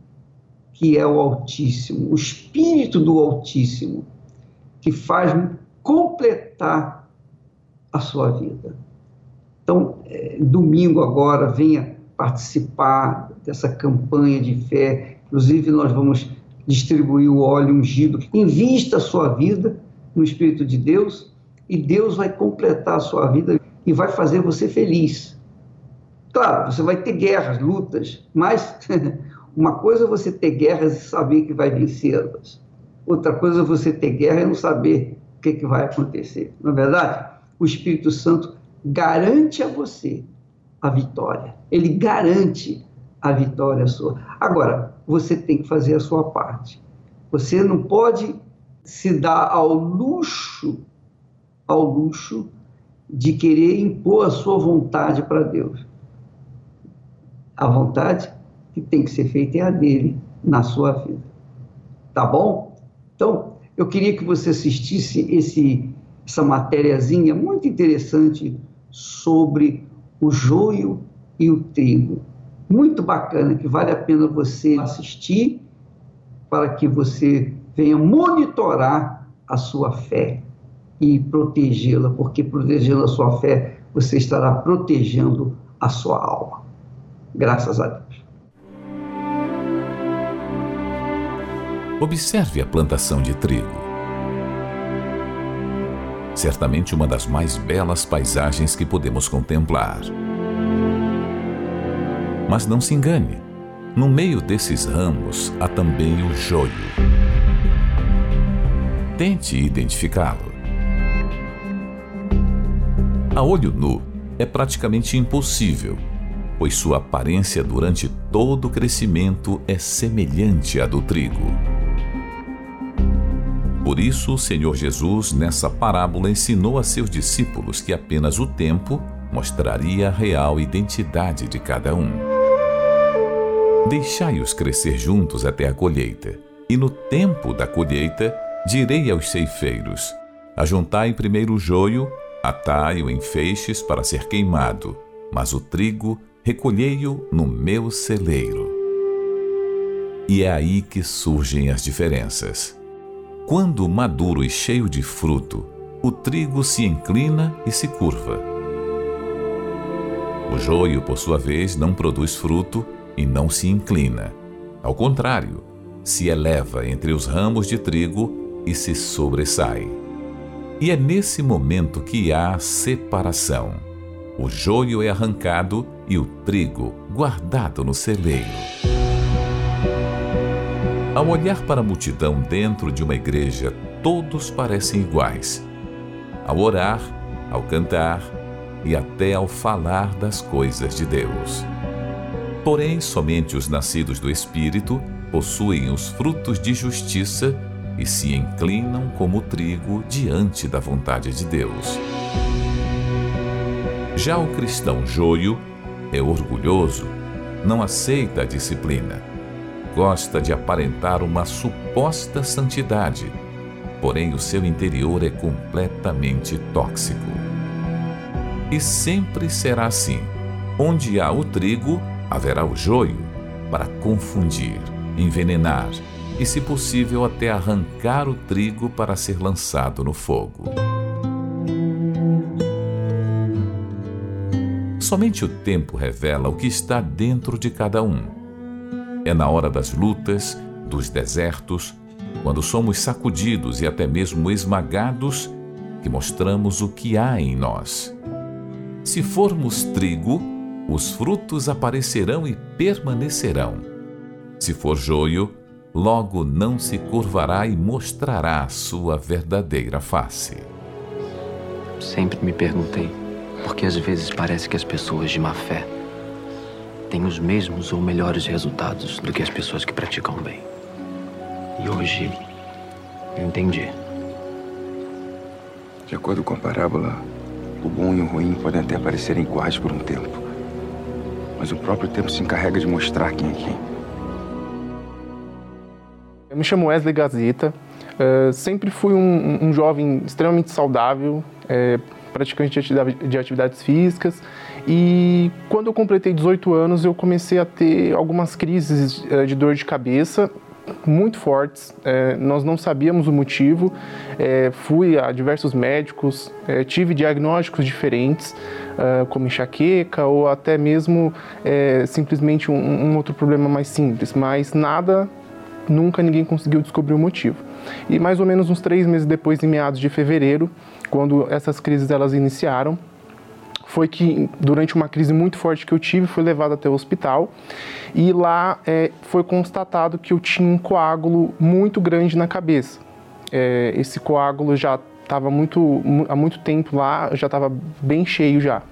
que é o Altíssimo, o Espírito do Altíssimo, que faz completar a sua vida. Então, é, domingo agora, venha participar dessa campanha de fé. Inclusive, nós vamos distribuir o óleo ungido. Invista a sua vida no Espírito de Deus e Deus vai completar a sua vida e vai fazer você feliz. Claro, você vai ter guerras, lutas, mas uma coisa é você ter guerras e saber que vai vencê-las. Outra coisa é você ter guerra e não saber o que, que vai acontecer. Na é verdade, o Espírito Santo garante a você a vitória. Ele garante a vitória sua. Agora, você tem que fazer a sua parte. Você não pode se dar ao luxo, ao luxo de querer impor a sua vontade para Deus. A vontade que tem que ser feita é a dele na sua vida. Tá bom? Então, eu queria que você assistisse esse essa matériazinha muito interessante sobre o joio e o trigo. Muito bacana, que vale a pena você assistir para que você venha monitorar a sua fé e protegê-la, porque protegendo a sua fé, você estará protegendo a sua alma. Graças a Deus. Observe a plantação de trigo. Certamente uma das mais belas paisagens que podemos contemplar. Mas não se engane, no meio desses ramos há também o joio. Tente identificá-lo. A olho nu é praticamente impossível, pois sua aparência durante todo o crescimento é semelhante à do trigo. Por isso, o Senhor Jesus, nessa parábola, ensinou a seus discípulos que apenas o tempo mostraria a real identidade de cada um. Deixai-os crescer juntos até a colheita, e no tempo da colheita, direi aos ceifeiros: Ajuntai primeiro o joio, atai-o em feixes para ser queimado, mas o trigo recolhei-o no meu celeiro. E é aí que surgem as diferenças. Quando maduro e cheio de fruto, o trigo se inclina e se curva. O joio, por sua vez, não produz fruto e não se inclina. Ao contrário, se eleva entre os ramos de trigo e se sobressai. E é nesse momento que há separação. O joio é arrancado e o trigo guardado no celeiro. Ao olhar para a multidão dentro de uma igreja, todos parecem iguais. Ao orar, ao cantar e até ao falar das coisas de Deus. Porém, somente os nascidos do Espírito possuem os frutos de justiça e se inclinam como trigo diante da vontade de Deus. Já o cristão joio é orgulhoso, não aceita a disciplina gosta de aparentar uma suposta santidade, porém o seu interior é completamente tóxico. E sempre será assim: onde há o trigo, haverá o joio, para confundir, envenenar e, se possível, até arrancar o trigo para ser lançado no fogo. Somente o tempo revela o que está dentro de cada um é na hora das lutas, dos desertos, quando somos sacudidos e até mesmo esmagados, que mostramos o que há em nós. Se formos trigo, os frutos aparecerão e permanecerão. Se for joio, logo não se curvará e mostrará a sua verdadeira face. Sempre me perguntei por que às vezes parece que as pessoas de má fé têm os mesmos ou melhores resultados do que as pessoas que praticam bem. E hoje eu entendi. De acordo com a parábola, o bom e o ruim podem até parecerem iguais por um tempo. Mas o próprio tempo se encarrega de mostrar quem é quem. Eu me chamo Wesley Gazeta. Uh, sempre fui um, um, jovem extremamente saudável, é, praticante de atividades físicas e quando eu completei 18 anos, eu comecei a ter algumas crises eh, de dor de cabeça muito fortes. É, nós não sabíamos o motivo. É, fui a diversos médicos, é, tive diagnósticos diferentes, uh, como enxaqueca ou até mesmo simplesmente um, um, outro problema mais simples, mas nada, nunca ninguém conseguiu descobrir o motivo. E mais ou menos uns três meses depois, em meados de fevereiro, quando essas crises elas iniciaram, foi que durante uma crise muito forte que eu tive, fui levado até o hospital e lá é, foi constatado que eu tinha um coágulo muito grande na cabeça. É, esse coágulo já estava muito há muito tempo lá, já estava bem cheio já.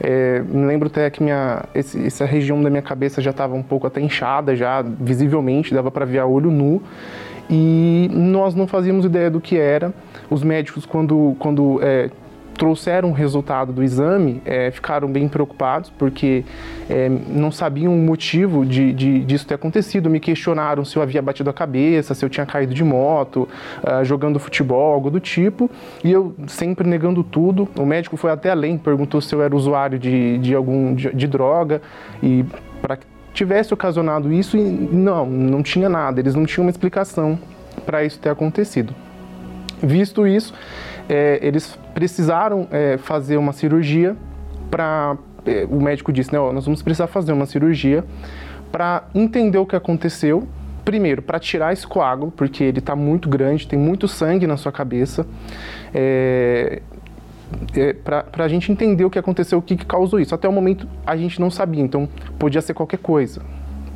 É, me lembro até que minha, esse, essa região da minha cabeça já estava um pouco até inchada, já visivelmente, dava para ver a olho nu. E nós não fazíamos ideia do que era. Os médicos, quando, quando é, trouxeram o resultado do exame é, ficaram bem preocupados porque é, não sabiam o motivo de, de, disso ter acontecido. Me questionaram se eu havia batido a cabeça, se eu tinha caído de moto, uh, jogando futebol, algo do tipo. E eu sempre negando tudo. O médico foi até além, perguntou se eu era usuário de, de algum de, de droga e para que tivesse ocasionado isso e não, não tinha nada. Eles não tinham uma explicação para isso ter acontecido. Visto isso, é, eles precisaram é, fazer uma cirurgia para. É, o médico disse, né, ó, nós vamos precisar fazer uma cirurgia para entender o que aconteceu. Primeiro, para tirar esse coágulo, porque ele está muito grande, tem muito sangue na sua cabeça. É, é, para a gente entender o que aconteceu, o que, que, causou isso. Até o momento a gente não sabia, então podia ser qualquer coisa.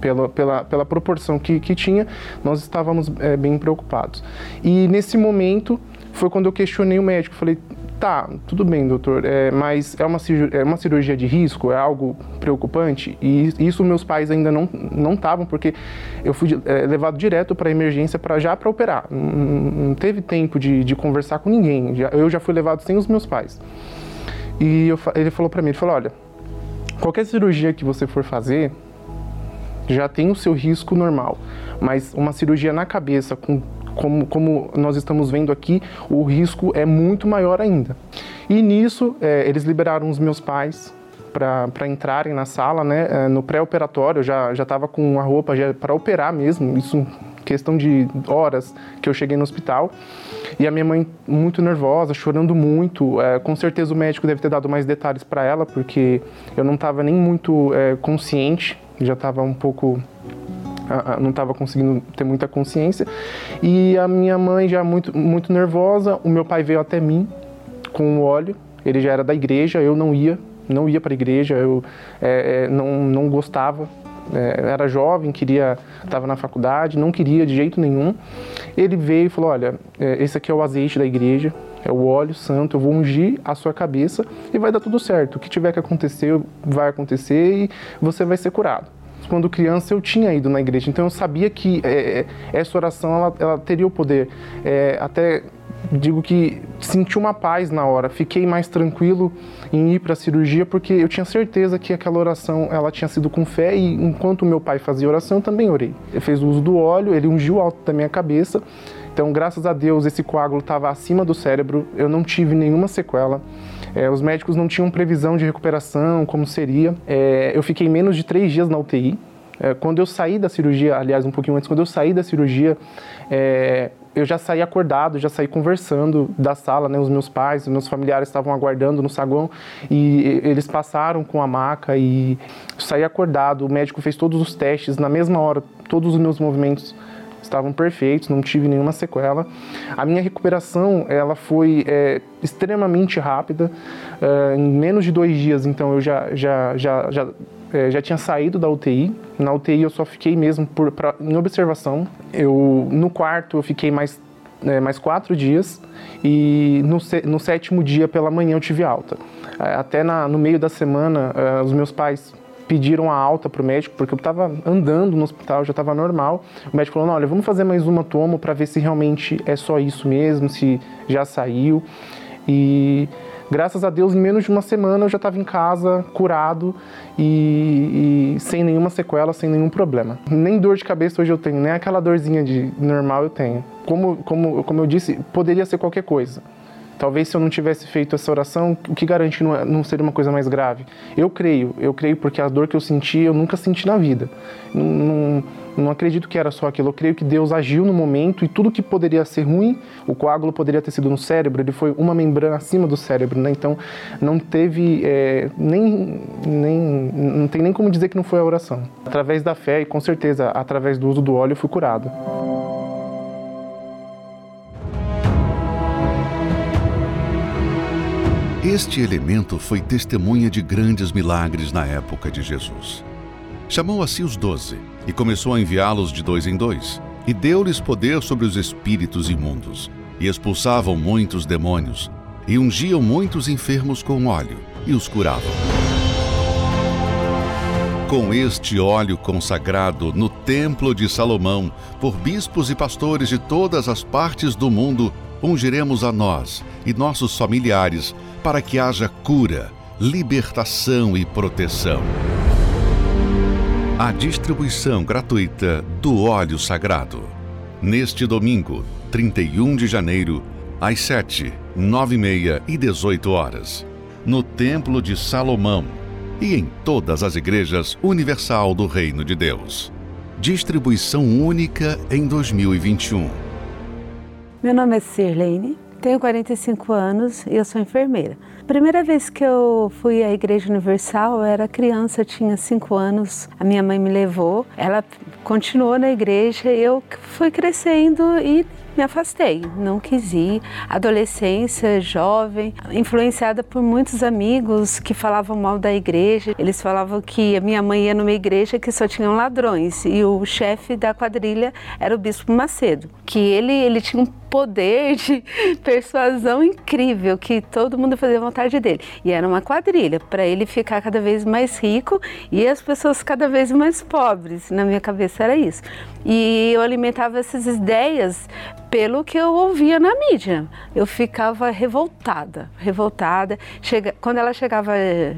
Pela, pela, pela proporção que, que tinha, nós estávamos é, bem preocupados. E nesse momento foi quando eu questionei o médico. Falei, tá, tudo bem, doutor, é, mas é uma, é uma cirurgia de risco? É algo preocupante? E isso meus pais ainda não não estavam, porque eu fui é, levado direto para emergência para já para operar. Não, não, teve tempo de, de conversar com ninguém. Já, eu já fui levado sem os meus pais. E eu, ele falou para mim, ele falou, olha, qualquer cirurgia que você for fazer, já tem o seu risco normal, mas uma cirurgia na cabeça com como, como nós estamos vendo aqui, o risco é muito maior ainda. E nisso, é, eles liberaram os meus pais para entrarem na sala, né? É, no pré-operatório, eu já estava com a roupa para operar mesmo, isso questão de horas que eu cheguei no hospital. E a minha mãe muito nervosa, chorando muito. É, com certeza o médico deve ter dado mais detalhes para ela, porque eu não estava nem muito é, consciente, já estava um pouco não estava conseguindo ter muita consciência. E a minha mãe já muito, muito nervosa, o meu pai veio até mim com o óleo, ele já era da igreja, eu não ia, não ia para a igreja, eu é, é, não, não gostava, é, era jovem, queria, estava na faculdade, não queria de jeito nenhum. Ele veio e falou, olha, é, esse aqui é o azeite da igreja, é o óleo santo, eu vou ungir a sua cabeça e vai dar tudo certo. O que tiver que acontecer, vai acontecer e você vai ser curado quando criança eu tinha ido na igreja, então eu sabia que é, é, essa oração ela, ela teria o poder. É, até digo que senti uma paz na hora, fiquei mais tranquilo em ir para a cirurgia porque eu tinha certeza que aquela oração ela tinha sido com fé e enquanto meu pai fazia oração eu também orei. Ele fez o uso do óleo, ele ungiu alto da minha cabeça. Então, graças a Deus, esse coágulo estava acima do cérebro, eu não tive nenhuma sequela. É, os médicos não tinham previsão de recuperação, como seria. É, eu fiquei menos de três dias na UTI. É, quando eu saí da cirurgia, aliás, um pouquinho antes, quando eu saí da cirurgia, é, eu já saí acordado, já saí conversando da sala, né? Os meus pais, os meus familiares estavam aguardando no saguão e eles passaram com a maca e saí acordado. O médico fez todos os testes na mesma hora, todos os meus movimentos estavam perfeitos, não tive nenhuma sequela. A minha recuperação ela foi é, extremamente rápida, é, em menos de dois dias, então eu já, já, já, já, é, já tinha saído da UTI. Na UTI eu só fiquei mesmo por, pra, em observação. Eu, no quarto eu fiquei mais é, mais quatro dias e no, no, sétimo dia pela manhã eu tive alta. Até na, no meio da semana, é, os meus pais pediram a alta para o médico, porque eu estava andando no hospital, já estava normal. O médico falou: olha, vamos fazer mais uma tomo para ver se realmente é só isso mesmo, se já saiu. E graças a Deus, em menos de uma semana eu já estava em casa, curado e, e, sem nenhuma sequela, sem nenhum problema. Nem dor de cabeça hoje eu tenho, nem aquela dorzinha de normal eu tenho. Como, como, como eu disse, poderia ser qualquer coisa. Talvez se eu não tivesse feito essa oração, o que garante não, é, não seria uma coisa mais grave? Eu creio, eu creio porque a dor que eu senti, eu nunca senti na vida. Não, não, não acredito que era só aquilo. Eu creio que Deus agiu no momento e tudo que poderia ser ruim, o coágulo poderia ter sido no cérebro, ele foi uma membrana acima do cérebro, né? Então não teve é, nem, nem. Não tem nem como dizer que não foi a oração. Através da fé e com certeza através do uso do óleo eu fui curado. Este elemento foi testemunha de grandes milagres na época de Jesus. Chamou a si os doze e começou a enviá-los de dois em dois, e deu-lhes poder sobre os espíritos imundos, e expulsavam muitos demônios, e ungiam muitos enfermos com óleo, e os curavam. Com este óleo consagrado no Templo de Salomão, por bispos e pastores de todas as partes do mundo, ungiremos a nós e nossos familiares para que haja cura, libertação e proteção. A distribuição gratuita do óleo sagrado. Neste domingo, 31 de janeiro, às 7, 9 e meia e 18 horas, no Templo de Salomão e em todas as igrejas universal do Reino de Deus. Distribuição única em 2021. Meu nome é Sirlene, tenho 45 anos e eu sou enfermeira. Primeira vez que eu fui à Igreja Universal, eu era criança, tinha 5 anos. A minha mãe me levou, ela continuou na igreja, eu fui crescendo e me afastei, não quis ir. Adolescência, jovem, influenciada por muitos amigos que falavam mal da igreja. Eles falavam que a minha mãe ia numa igreja que só tinham ladrões e o chefe da quadrilha era o Bispo Macedo, que ele, ele tinha um poder de persuasão incrível, que todo mundo fazia vontade dele. E era uma quadrilha para ele ficar cada vez mais rico e as pessoas cada vez mais pobres. Na minha cabeça era isso. E eu alimentava essas ideias pelo que eu ouvia na mídia. Eu ficava revoltada, revoltada. Chega, quando ela chegava eh,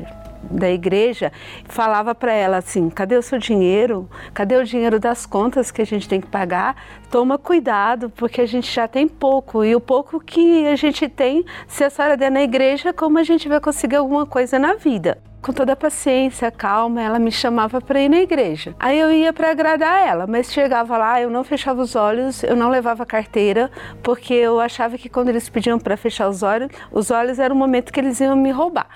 da igreja, falava para ela assim: cadê o seu dinheiro? Cadê o dinheiro das contas que a gente tem que pagar? Toma cuidado, porque a gente já tem pouco e o pouco que a gente tem, se a senhora der na igreja, como a gente vai conseguir alguma coisa na vida? Com toda a paciência, calma, ela me chamava para ir na igreja. Aí eu ia para agradar ela, mas chegava lá, eu não fechava os olhos, eu não levava carteira, porque eu achava que quando eles pediam para fechar os olhos, os olhos era o momento que eles iam me roubar.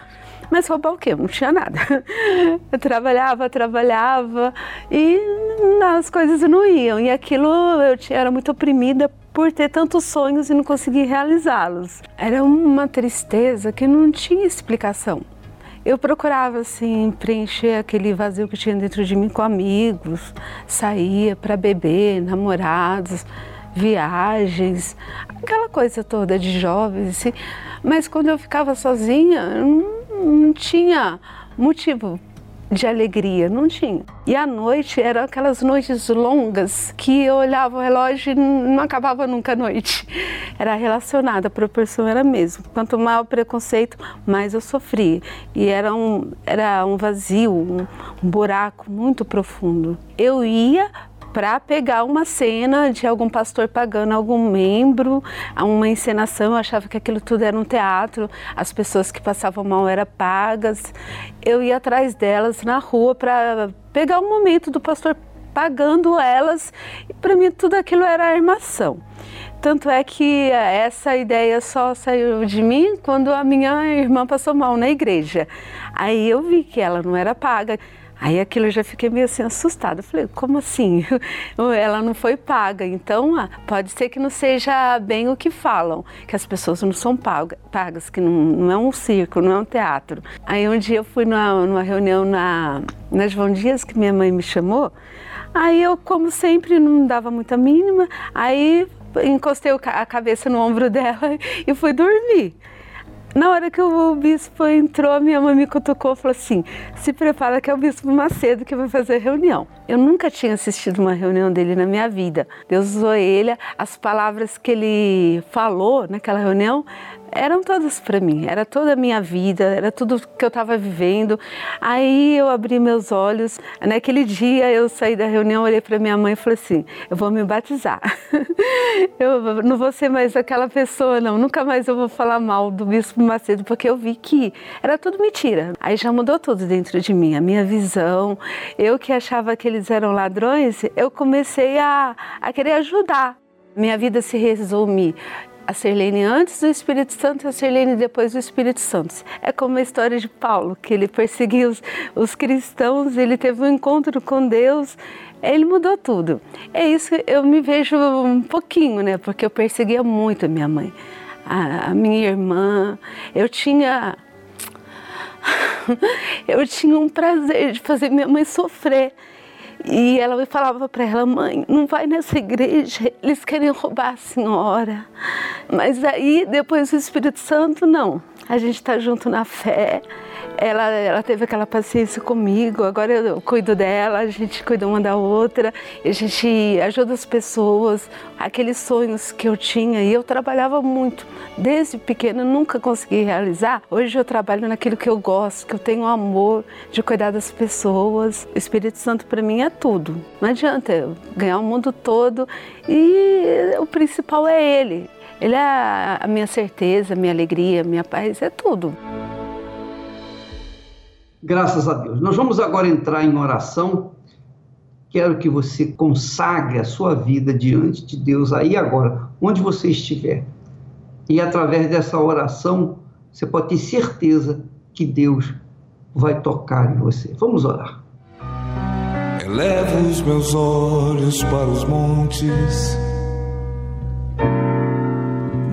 Mas roubar o quê? Não tinha nada. Eu trabalhava, trabalhava e as coisas não iam. E aquilo eu era muito oprimida por ter tantos sonhos e não conseguir realizá-los. Era uma tristeza que não tinha explicação eu procurava assim preencher aquele vazio que tinha dentro de mim com amigos, saía para beber, namorados, viagens, aquela coisa toda de jovens, assim. mas quando eu ficava sozinha, não, não tinha motivo de alegria, não tinha. E à noite eram aquelas noites longas que eu olhava o relógio e não acabava nunca a noite. Era relacionada, a proporção era a mesma. Quanto maior o preconceito, mais eu sofria. E era um, era um vazio, um, um buraco muito profundo. Eu ia para pegar uma cena de algum pastor pagando algum membro, uma encenação, eu achava que aquilo tudo era um teatro, as pessoas que passavam mal eram pagas. Eu ia atrás delas na rua para pegar o um momento do pastor pagando elas, e para mim tudo aquilo era armação. Tanto é que essa ideia só saiu de mim quando a minha irmã passou mal na igreja. Aí eu vi que ela não era paga. Aí aquilo eu já fiquei meio assim assustada. Falei, como assim? Ela não foi paga. Então, ah, pode ser que não seja bem o que falam, que as pessoas não são pagas, que não, não é um circo, não é um teatro. Aí um dia eu fui numa, numa reunião na, na João Dias, que minha mãe me chamou. Aí eu, como sempre, não dava muita mínima. Aí encostei a cabeça no ombro dela e fui dormir. Na hora que o bispo entrou, minha mãe me cutucou e falou assim: se prepara que é o bispo Macedo que vai fazer reunião. Eu nunca tinha assistido uma reunião dele na minha vida. Deus usou ele, as palavras que ele falou naquela reunião eram todas para mim, era toda a minha vida, era tudo que eu estava vivendo. Aí eu abri meus olhos. Naquele dia eu saí da reunião, olhei para minha mãe e falei assim: eu vou me batizar. eu não vou ser mais aquela pessoa, não. Nunca mais eu vou falar mal do Bispo Macedo, porque eu vi que era tudo mentira. Aí já mudou tudo dentro de mim, a minha visão. Eu que achava que eles eram ladrões, eu comecei a, a querer ajudar. Minha vida se resume a Sirlene antes do Espírito Santo e a Sirlene depois do Espírito Santo. É como a história de Paulo, que ele perseguiu os, os cristãos, ele teve um encontro com Deus, ele mudou tudo. É isso, eu me vejo um pouquinho, né? Porque eu perseguia muito a minha mãe, a, a minha irmã. Eu tinha eu tinha um prazer de fazer minha mãe sofrer. E ela falava para ela, mãe, não vai nessa igreja, eles querem roubar a senhora. Mas aí, depois o Espírito Santo, não. A gente está junto na fé. ela, ela teve aquela paciência comigo, agora eu cuido dela, a gente cuida uma da outra, a gente ajuda as pessoas, aqueles sonhos que eu tinha e eu trabalhava muito. Desde pequena nunca consegui realizar. Hoje eu trabalho naquilo que eu gosto, que eu tenho amor de cuidar das pessoas. O Espírito Santo para mim é tudo. Não adianta eu ganhar o mundo todo e o principal é ele. Ele é a minha certeza, a minha alegria, a minha paz, é tudo. Graças a Deus. Nós vamos agora entrar em oração. Quero que você consagre a sua vida diante de Deus aí agora, onde você estiver. E através dessa oração, você pode ter certeza que Deus vai tocar em você. Vamos orar. Elevo os meus olhos para os montes,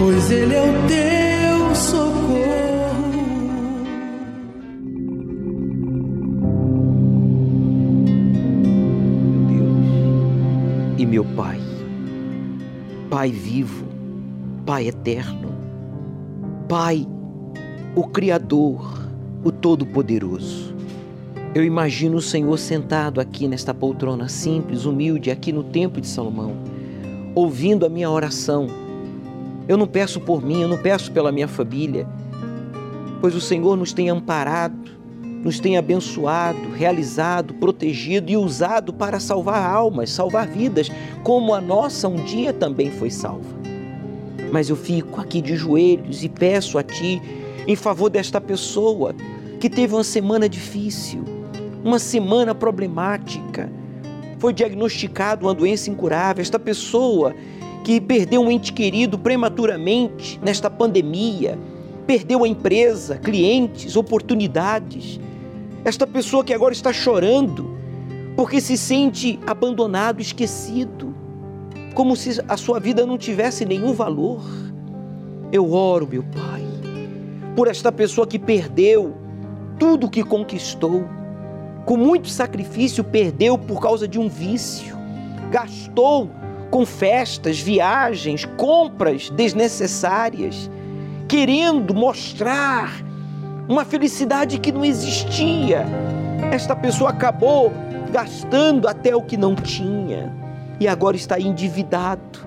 Pois Ele é o teu socorro. Deus e meu Pai, Pai vivo, Pai eterno, Pai, o Criador, o Todo-Poderoso. Eu imagino o Senhor sentado aqui nesta poltrona simples, humilde, aqui no Templo de Salomão, ouvindo a minha oração eu não peço por mim, eu não peço pela minha família, pois o Senhor nos tem amparado, nos tem abençoado, realizado, protegido e usado para salvar almas, salvar vidas, como a nossa um dia também foi salva. Mas eu fico aqui de joelhos e peço a Ti em favor desta pessoa que teve uma semana difícil, uma semana problemática, foi diagnosticado uma doença incurável. Esta pessoa que perdeu um ente querido prematuramente nesta pandemia, perdeu a empresa, clientes, oportunidades. Esta pessoa que agora está chorando porque se sente abandonado, esquecido, como se a sua vida não tivesse nenhum valor. Eu oro, meu Pai, por esta pessoa que perdeu tudo o que conquistou, com muito sacrifício perdeu por causa de um vício, gastou com festas, viagens, compras desnecessárias, querendo mostrar uma felicidade que não existia. Esta pessoa acabou gastando até o que não tinha e agora está endividado,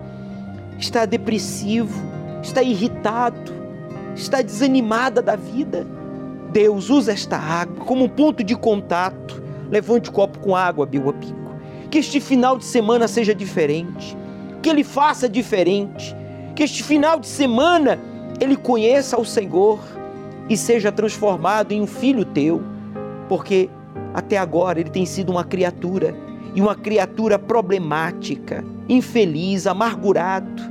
está depressivo, está irritado, está desanimada da vida. Deus usa esta água como um ponto de contato. Levante o copo com água, Bill que este final de semana seja diferente, que ele faça diferente, que este final de semana ele conheça o Senhor e seja transformado em um filho teu, porque até agora ele tem sido uma criatura e uma criatura problemática, infeliz, amargurado.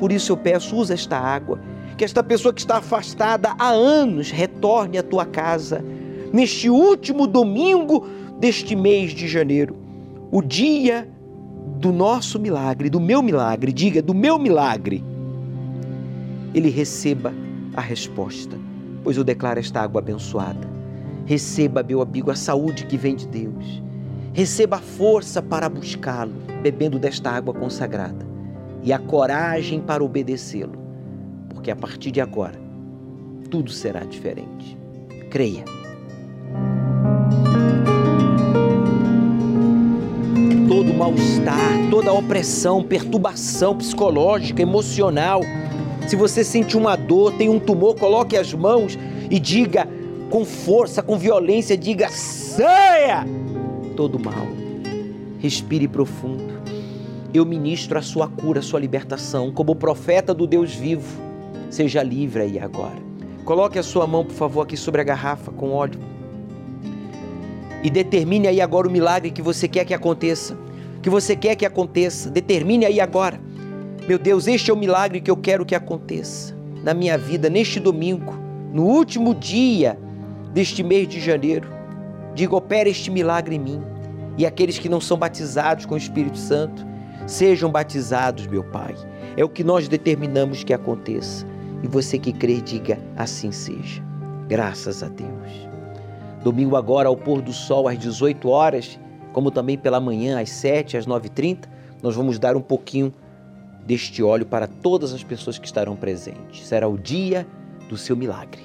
Por isso eu peço, usa esta água, que esta pessoa que está afastada há anos retorne à tua casa neste último domingo deste mês de janeiro o dia do nosso milagre, do meu milagre, diga do meu milagre, ele receba a resposta, pois eu declaro esta água abençoada. Receba, meu amigo, a saúde que vem de Deus. Receba a força para buscá-lo, bebendo desta água consagrada, e a coragem para obedecê-lo, porque a partir de agora tudo será diferente. Creia. Todo mal-estar, toda opressão, perturbação psicológica, emocional. Se você sente uma dor, tem um tumor, coloque as mãos e diga com força, com violência, diga: saia todo mal. Respire profundo. Eu ministro a sua cura, a sua libertação, como profeta do Deus vivo. Seja livre aí agora. Coloque a sua mão, por favor, aqui sobre a garrafa com óleo e determine aí agora o milagre que você quer que aconteça, que você quer que aconteça. Determine aí agora. Meu Deus, este é o milagre que eu quero que aconteça na minha vida neste domingo, no último dia deste mês de janeiro. Diga, opera este milagre em mim. E aqueles que não são batizados com o Espírito Santo, sejam batizados, meu Pai. É o que nós determinamos que aconteça. E você que crê, diga, assim seja. Graças a Deus. Domingo agora, ao pôr do sol, às 18 horas, como também pela manhã, às 7, às 9h30, nós vamos dar um pouquinho deste óleo para todas as pessoas que estarão presentes. Será o dia do seu milagre.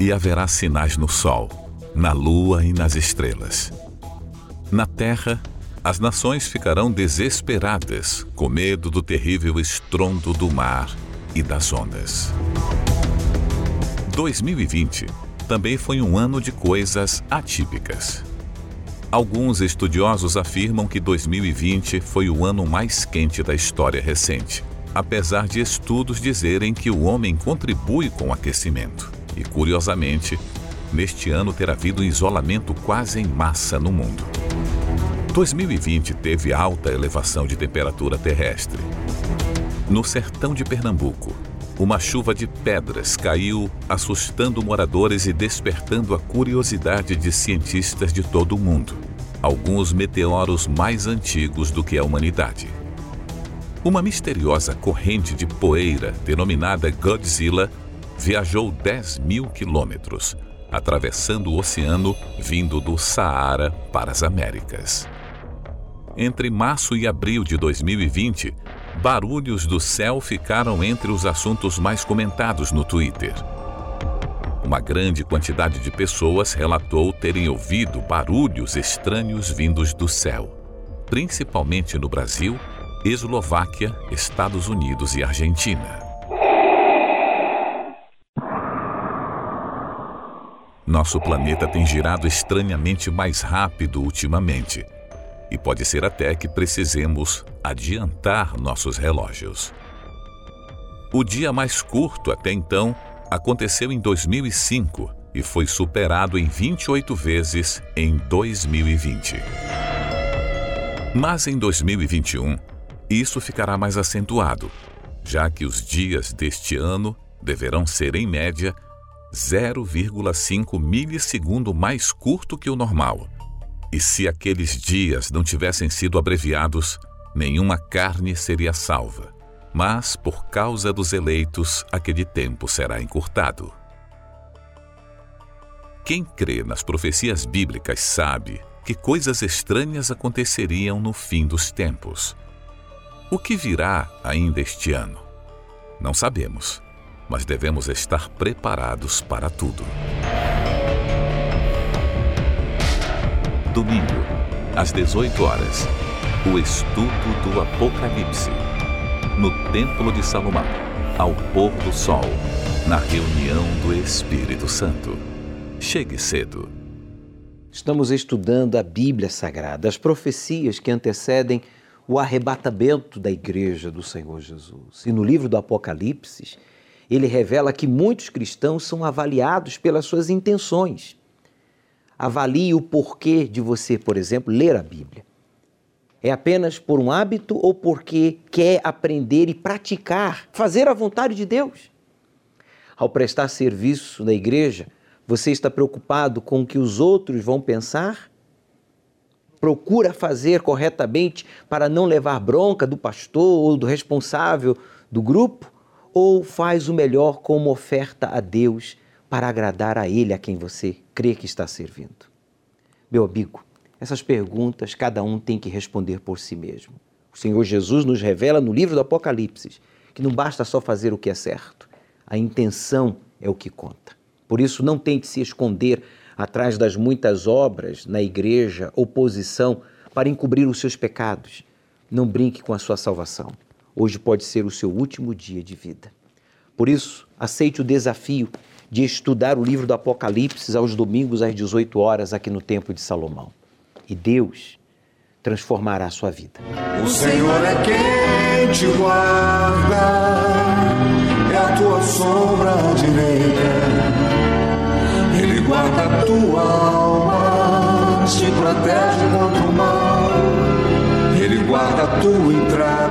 E haverá sinais no sol, na lua e nas estrelas. Na terra, as nações ficarão desesperadas, com medo do terrível estrondo do mar e das ondas. 2020 também foi um ano de coisas atípicas. Alguns estudiosos afirmam que 2020 foi o ano mais quente da história recente, apesar de estudos dizerem que o homem contribui com o aquecimento. E, curiosamente, neste ano ter havido isolamento quase em massa no mundo. 2020 teve alta elevação de temperatura terrestre. No sertão de Pernambuco, uma chuva de pedras caiu, assustando moradores e despertando a curiosidade de cientistas de todo o mundo. Alguns meteoros mais antigos do que a humanidade. Uma misteriosa corrente de poeira, denominada Godzilla, viajou 10 mil quilômetros, atravessando o oceano vindo do Saara para as Américas. Entre março e abril de 2020, barulhos do céu ficaram entre os assuntos mais comentados no Twitter. Uma grande quantidade de pessoas relatou terem ouvido barulhos estranhos vindos do céu, principalmente no Brasil, Eslováquia, Estados Unidos e Argentina. Nosso planeta tem girado estranhamente mais rápido ultimamente e pode ser até que precisemos adiantar nossos relógios. O dia mais curto até então aconteceu em 2005 e foi superado em 28 vezes em 2020. Mas em 2021, isso ficará mais acentuado, já que os dias deste ano deverão ser, em média, 0,5 milissegundo mais curto que o normal e se aqueles dias não tivessem sido abreviados, nenhuma carne seria salva. Mas, por causa dos eleitos, aquele tempo será encurtado. Quem crê nas profecias bíblicas sabe que coisas estranhas aconteceriam no fim dos tempos. O que virá ainda este ano? Não sabemos, mas devemos estar preparados para tudo. Domingo, às 18 horas, o estudo do Apocalipse. No Templo de Salomão, ao pôr do sol, na reunião do Espírito Santo. Chegue cedo. Estamos estudando a Bíblia Sagrada, as profecias que antecedem o arrebatamento da igreja do Senhor Jesus. E no livro do Apocalipse, ele revela que muitos cristãos são avaliados pelas suas intenções avalie o porquê de você, por exemplo, ler a Bíblia. É apenas por um hábito ou porque quer aprender e praticar, fazer a vontade de Deus? Ao prestar serviço na igreja, você está preocupado com o que os outros vão pensar? Procura fazer corretamente para não levar bronca do pastor ou do responsável do grupo? Ou faz o melhor como oferta a Deus para agradar a Ele a quem você crê que está servindo? Meu amigo, essas perguntas cada um tem que responder por si mesmo. O Senhor Jesus nos revela no livro do Apocalipse que não basta só fazer o que é certo, a intenção é o que conta. Por isso, não tente se esconder atrás das muitas obras na igreja, oposição, para encobrir os seus pecados. Não brinque com a sua salvação. Hoje pode ser o seu último dia de vida. Por isso, aceite o desafio de estudar o livro do Apocalipse aos domingos às 18 horas aqui no Templo de Salomão. E Deus transformará a sua vida. O Senhor é quem te guarda, é a tua sombra direita. Ele guarda guarda tua alma, te protege contra o mal. Ele guarda tua entrada